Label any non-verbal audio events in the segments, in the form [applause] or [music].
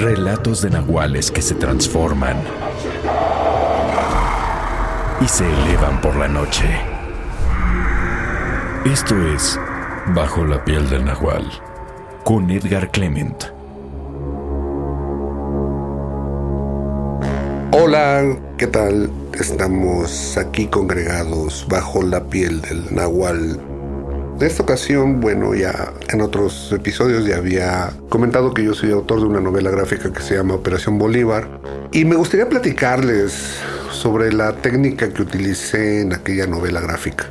Relatos de nahuales que se transforman y se elevan por la noche. Esto es Bajo la piel del nahual con Edgar Clement. Hola, ¿qué tal? Estamos aquí congregados bajo la piel del nahual. De esta ocasión, bueno, ya en otros episodios ya había comentado que yo soy autor de una novela gráfica que se llama Operación Bolívar y me gustaría platicarles sobre la técnica que utilicé en aquella novela gráfica.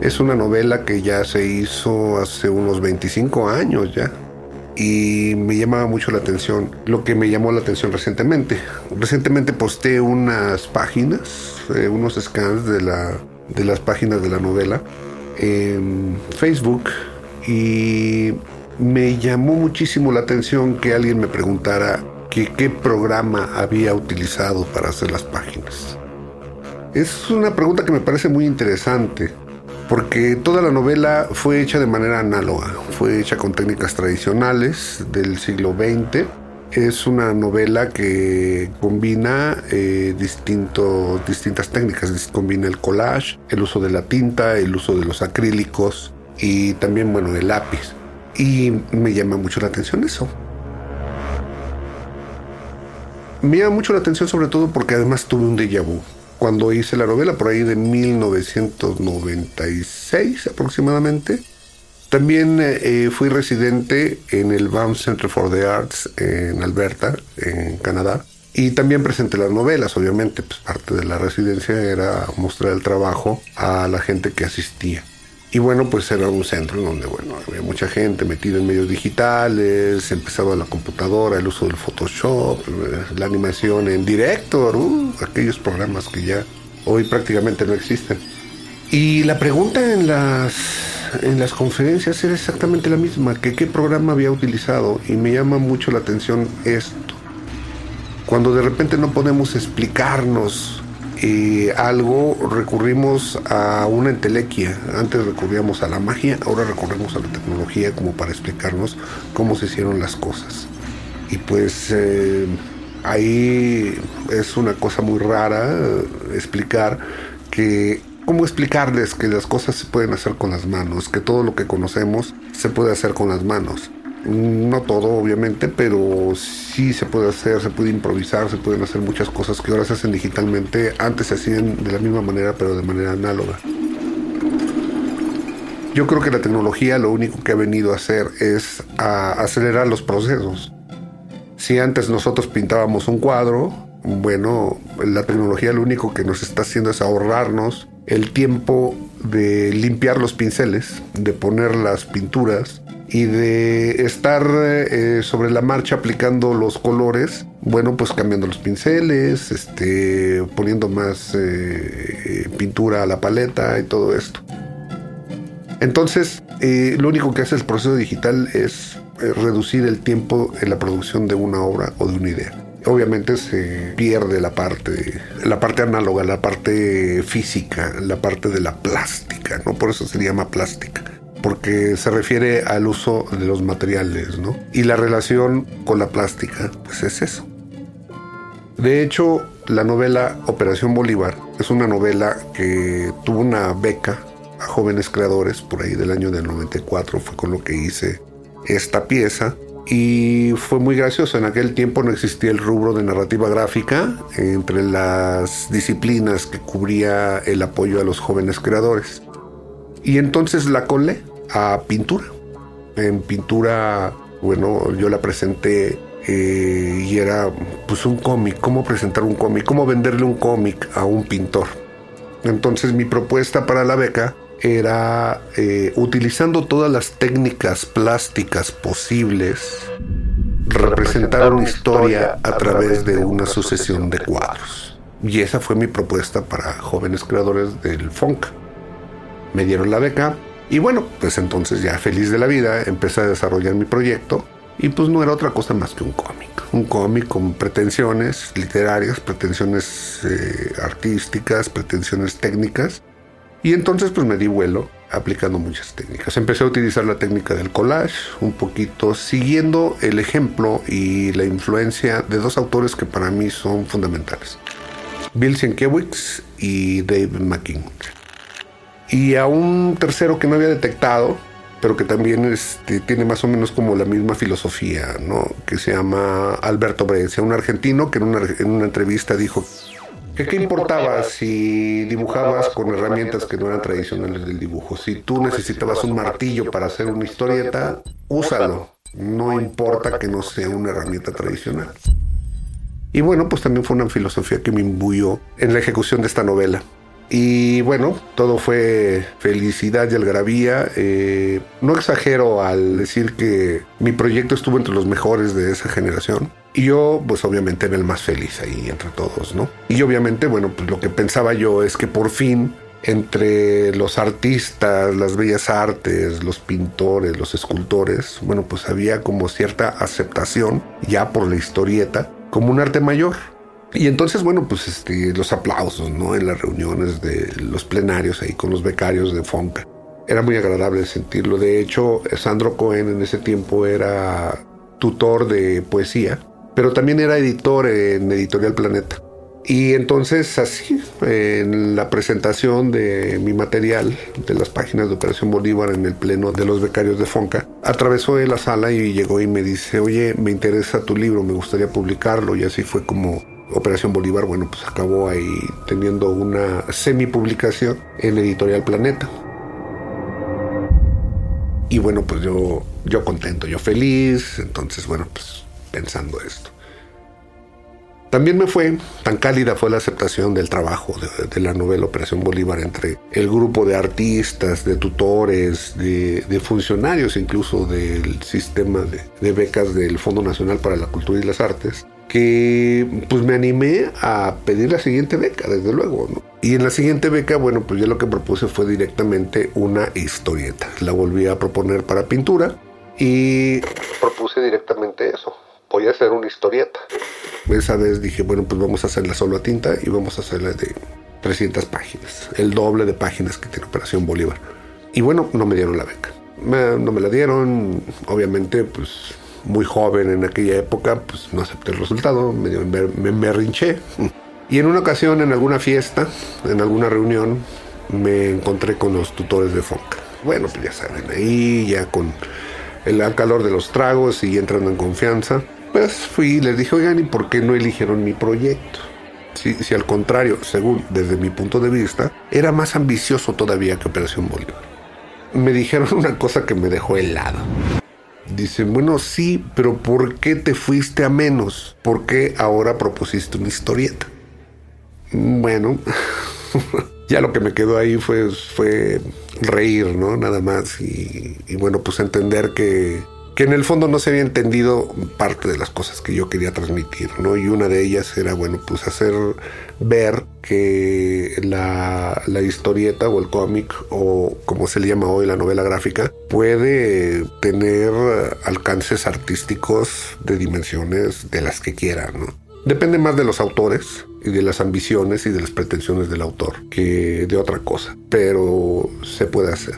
Es una novela que ya se hizo hace unos 25 años ya. Y me llamaba mucho la atención lo que me llamó la atención recientemente. Recientemente posté unas páginas, eh, unos scans de, la, de las páginas de la novela en Facebook y me llamó muchísimo la atención que alguien me preguntara que qué programa había utilizado para hacer las páginas. Es una pregunta que me parece muy interesante porque toda la novela fue hecha de manera análoga, fue hecha con técnicas tradicionales del siglo XX. Es una novela que combina eh, distintas técnicas, combina el collage, el uso de la tinta, el uso de los acrílicos y también, bueno, el lápiz. Y me llama mucho la atención eso. Me llama mucho la atención sobre todo porque además tuve un déjà vu cuando hice la novela, por ahí de 1996 aproximadamente. También eh, eh, fui residente en el Banff Center for the Arts en Alberta, en Canadá. Y también presenté las novelas, obviamente, pues parte de la residencia era mostrar el trabajo a la gente que asistía. Y bueno, pues era un centro donde, bueno, había mucha gente metida en medios digitales, empezaba la computadora, el uso del Photoshop, la animación en directo, uh, aquellos programas que ya hoy prácticamente no existen. Y la pregunta en las, en las conferencias era exactamente la misma, que qué programa había utilizado, y me llama mucho la atención esto. Cuando de repente no podemos explicarnos y algo recurrimos a una entelequia. Antes recurríamos a la magia, ahora recurrimos a la tecnología como para explicarnos cómo se hicieron las cosas. Y pues eh, ahí es una cosa muy rara eh, explicar que cómo explicarles que las cosas se pueden hacer con las manos, que todo lo que conocemos se puede hacer con las manos. No todo, obviamente, pero sí se puede hacer, se puede improvisar, se pueden hacer muchas cosas que ahora se hacen digitalmente. Antes se hacían de la misma manera, pero de manera análoga. Yo creo que la tecnología lo único que ha venido a hacer es a acelerar los procesos. Si antes nosotros pintábamos un cuadro, bueno, la tecnología lo único que nos está haciendo es ahorrarnos el tiempo de limpiar los pinceles, de poner las pinturas, y de estar eh, sobre la marcha aplicando los colores, bueno, pues cambiando los pinceles, este, poniendo más eh, pintura a la paleta y todo esto. Entonces, eh, lo único que hace el proceso digital es reducir el tiempo en la producción de una obra o de una idea. Obviamente se pierde la parte, la parte análoga, la parte física, la parte de la plástica, ¿no? Por eso se llama plástica porque se refiere al uso de los materiales, ¿no? Y la relación con la plástica, pues es eso. De hecho, la novela Operación Bolívar es una novela que tuvo una beca a jóvenes creadores por ahí del año del 94, fue con lo que hice esta pieza y fue muy gracioso. En aquel tiempo no existía el rubro de narrativa gráfica entre las disciplinas que cubría el apoyo a los jóvenes creadores. Y entonces la colé a pintura. En pintura, bueno, yo la presenté eh, y era pues un cómic, cómo presentar un cómic, cómo venderle un cómic a un pintor. Entonces mi propuesta para la beca era eh, utilizando todas las técnicas plásticas posibles, representar una historia a través de una sucesión de cuadros. Y esa fue mi propuesta para jóvenes creadores del funk. Me dieron la beca y bueno, pues entonces ya feliz de la vida empecé a desarrollar mi proyecto y pues no era otra cosa más que un cómic. Un cómic con pretensiones literarias, pretensiones eh, artísticas, pretensiones técnicas y entonces pues me di vuelo aplicando muchas técnicas. Empecé a utilizar la técnica del collage un poquito, siguiendo el ejemplo y la influencia de dos autores que para mí son fundamentales. Bill Sienkiewicz y Dave McKean. Y a un tercero que no había detectado, pero que también este, tiene más o menos como la misma filosofía, ¿no? que se llama Alberto Brescia, un argentino que en una, en una entrevista dijo ¿Qué, importaba si dibujabas con herramientas que no eran tradicionales del dibujo? Si tú necesitabas un martillo para hacer una historieta, úsalo. No importa que no sea una herramienta tradicional. Y bueno, pues también fue una filosofía que me imbuyó en la ejecución de esta novela. Y bueno, todo fue felicidad y algarabía. Eh, no exagero al decir que mi proyecto estuvo entre los mejores de esa generación. Y yo, pues obviamente era el más feliz ahí entre todos, ¿no? Y obviamente, bueno, pues lo que pensaba yo es que por fin entre los artistas, las bellas artes, los pintores, los escultores, bueno, pues había como cierta aceptación ya por la historieta como un arte mayor. Y entonces, bueno, pues este, los aplausos, ¿no? En las reuniones de los plenarios ahí con los becarios de Fonca. Era muy agradable sentirlo. De hecho, Sandro Cohen en ese tiempo era tutor de poesía pero también era editor en Editorial Planeta. Y entonces así, en la presentación de mi material de las páginas de Operación Bolívar en el pleno de los becarios de Fonca, atravesó la sala y llegó y me dice, oye, me interesa tu libro, me gustaría publicarlo. Y así fue como Operación Bolívar, bueno, pues acabó ahí teniendo una semi-publicación en Editorial Planeta. Y bueno, pues yo, yo contento, yo feliz, entonces bueno, pues pensando esto. También me fue, tan cálida fue la aceptación del trabajo de, la novela Operación Bolívar entre el grupo de artistas, de tutores, de, funcionarios incluso del sistema de, becas del Fondo Nacional para la Cultura y las Artes, que pues me animé a pedir la siguiente beca, desde luego. Y en la siguiente beca, bueno, pues yo lo que propuse fue directamente una historieta. La volví a proponer para pintura y propuse directamente eso, voy a hacer una historieta. Esa vez dije, bueno, pues vamos a hacerla solo a tinta y vamos a hacerla de 300 páginas, el doble de páginas que tiene Operación Bolívar. Y bueno, no me dieron la beca. no me la dieron, obviamente, pues muy joven en aquella época, pues no acepté el resultado, me, me, me rinché. Y en una ocasión, en alguna fiesta, en alguna reunión, me encontré con los tutores de Fonca. Bueno, pues ya saben, ahí ya con el calor de los tragos y entrando en confianza, pues fui y les dije, oigan, ¿y por qué no eligieron mi proyecto? Si, si al contrario, según desde mi punto de vista, era más ambicioso todavía que Operación Bolívar. Me dijeron [laughs] una cosa que me dejó helado. Dicen, bueno, sí, pero ¿por qué te fuiste a menos? ¿Por qué ahora propusiste una historieta? Bueno, [laughs] ya lo que me quedó ahí fue, fue reír, ¿no? Nada más. Y, y bueno, pues entender que que en el fondo no se había entendido parte de las cosas que yo quería transmitir, ¿no? Y una de ellas era, bueno, pues hacer ver que la, historieta o el cómic, o como se le llama hoy la novela gráfica, puede tener alcances artísticos de dimensiones de las que quiera, ¿no? Depende más de los autores y de las ambiciones y de las pretensiones del autor que de otra cosa, pero se puede hacer.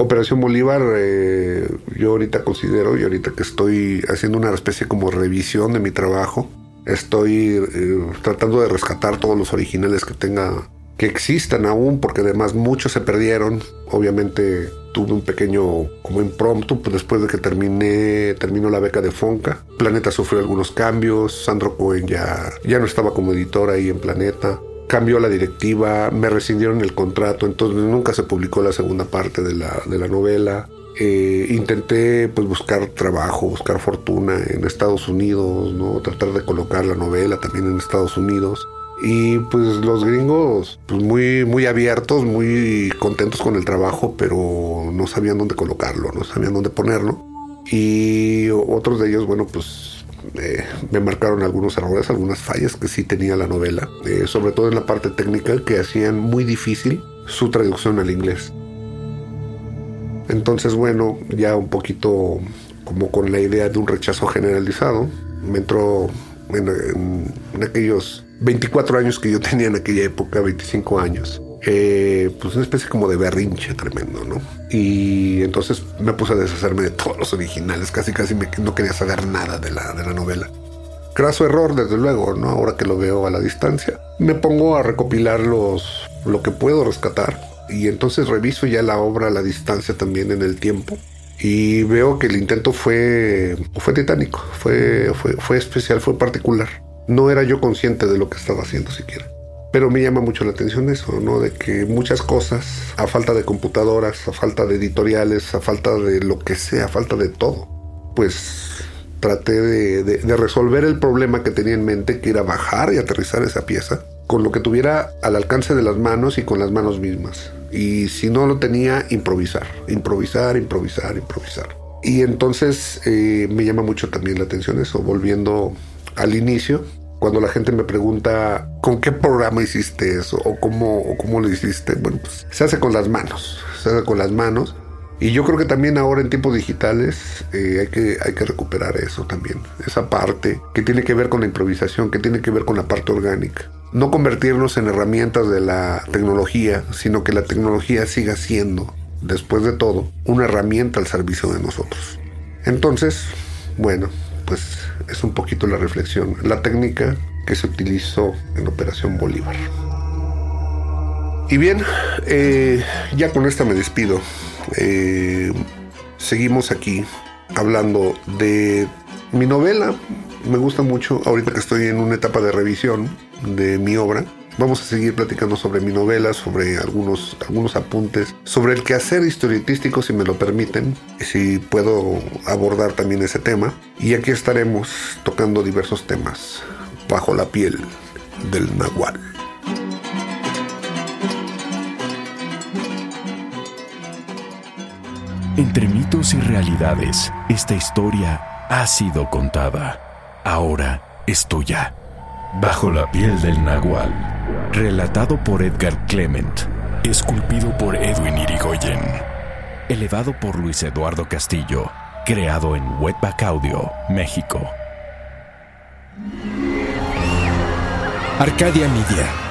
Operación Bolívar, eh, yo ahorita considero, y ahorita que estoy haciendo una especie como revisión de mi trabajo, estoy eh, tratando de rescatar todos los originales que tenga que existan aún, porque además muchos se perdieron. Obviamente tuve un pequeño como impromptu pues después de que terminé terminó la beca de Fonca. Planeta sufrió algunos cambios, Sandro Cohen ya, ya no estaba como editor ahí en Planeta. Cambió la directiva, me rescindieron el contrato, entonces nunca se publicó la segunda parte de la, de la novela. Eh, intenté pues buscar trabajo, buscar fortuna en Estados Unidos, ¿no? tratar de colocar la novela también en Estados Unidos. Y pues los gringos, pues muy, muy abiertos, muy contentos con el trabajo, pero no sabían dónde colocarlo, no sabían dónde ponerlo. Y otros de ellos, bueno, pues eh, me marcaron algunos errores, algunas fallas que sí tenía la novela, eh, sobre todo en la parte técnica que hacían muy difícil su traducción al inglés. Entonces, bueno, ya un poquito como con la idea de un rechazo generalizado, me entró en, aquellos 24 años que yo tenía en aquella época, 25 años. Eh, pues una especie como de berrinche tremendo, ¿no? Y entonces me puse a deshacerme de todos los originales, casi casi no quería saber nada de la, de la novela. Craso error, desde luego, ¿no? Ahora que lo veo a la distancia. Me pongo a recopilar los, lo que puedo rescatar y entonces reviso ya la obra a la distancia también en el tiempo y veo que el intento fue, fue titánico, fue, fue, fue especial, fue particular. No era yo consciente de lo que estaba haciendo siquiera. Pero me llama mucho la atención eso, ¿no? De que muchas cosas, a falta de computadoras, a falta de editoriales, a falta de lo que sea, a falta de todo, pues traté de, resolver el problema que tenía en mente, que era bajar y aterrizar esa pieza con lo que tuviera al alcance de las manos y con las manos mismas y si no lo tenía, improvisar, improvisar, improvisar, improvisar. Y entonces eh, me llama mucho también la atención eso, volviendo al inicio, cuando la gente me pregunta con qué programa hiciste eso o cómo, o cómo lo hiciste, bueno, pues se hace con las manos, se hace con las manos. Y yo creo que también ahora en tiempos digitales eh, hay, que, hay que recuperar eso también, esa parte que tiene que ver con la improvisación, que tiene que ver con la parte orgánica no convertirnos en herramientas de la tecnología, sino que la tecnología siga siendo, después de todo, una herramienta al servicio de nosotros. Entonces, bueno, pues es un poquito la reflexión, la técnica que se utilizó en Operación Bolívar. Y bien, eh, ya con esta me despido. Eh, seguimos aquí hablando de mi novela. Me gusta mucho ahorita que estoy en una etapa de revisión de mi obra. Vamos a seguir platicando sobre mi novela, sobre algunos, algunos apuntes, sobre el quehacer historietístico, si me lo permiten, si puedo abordar también ese tema. Y aquí estaremos tocando diversos temas bajo la piel del nahual. Entre mitos y realidades, esta historia ha sido contada. Ahora es tuya. Bajo la piel del nahual. Relatado por Edgar Clement. Esculpido por Edwin Irigoyen. Elevado por Luis Eduardo Castillo. Creado en Wetback Audio, México. Arcadia Media.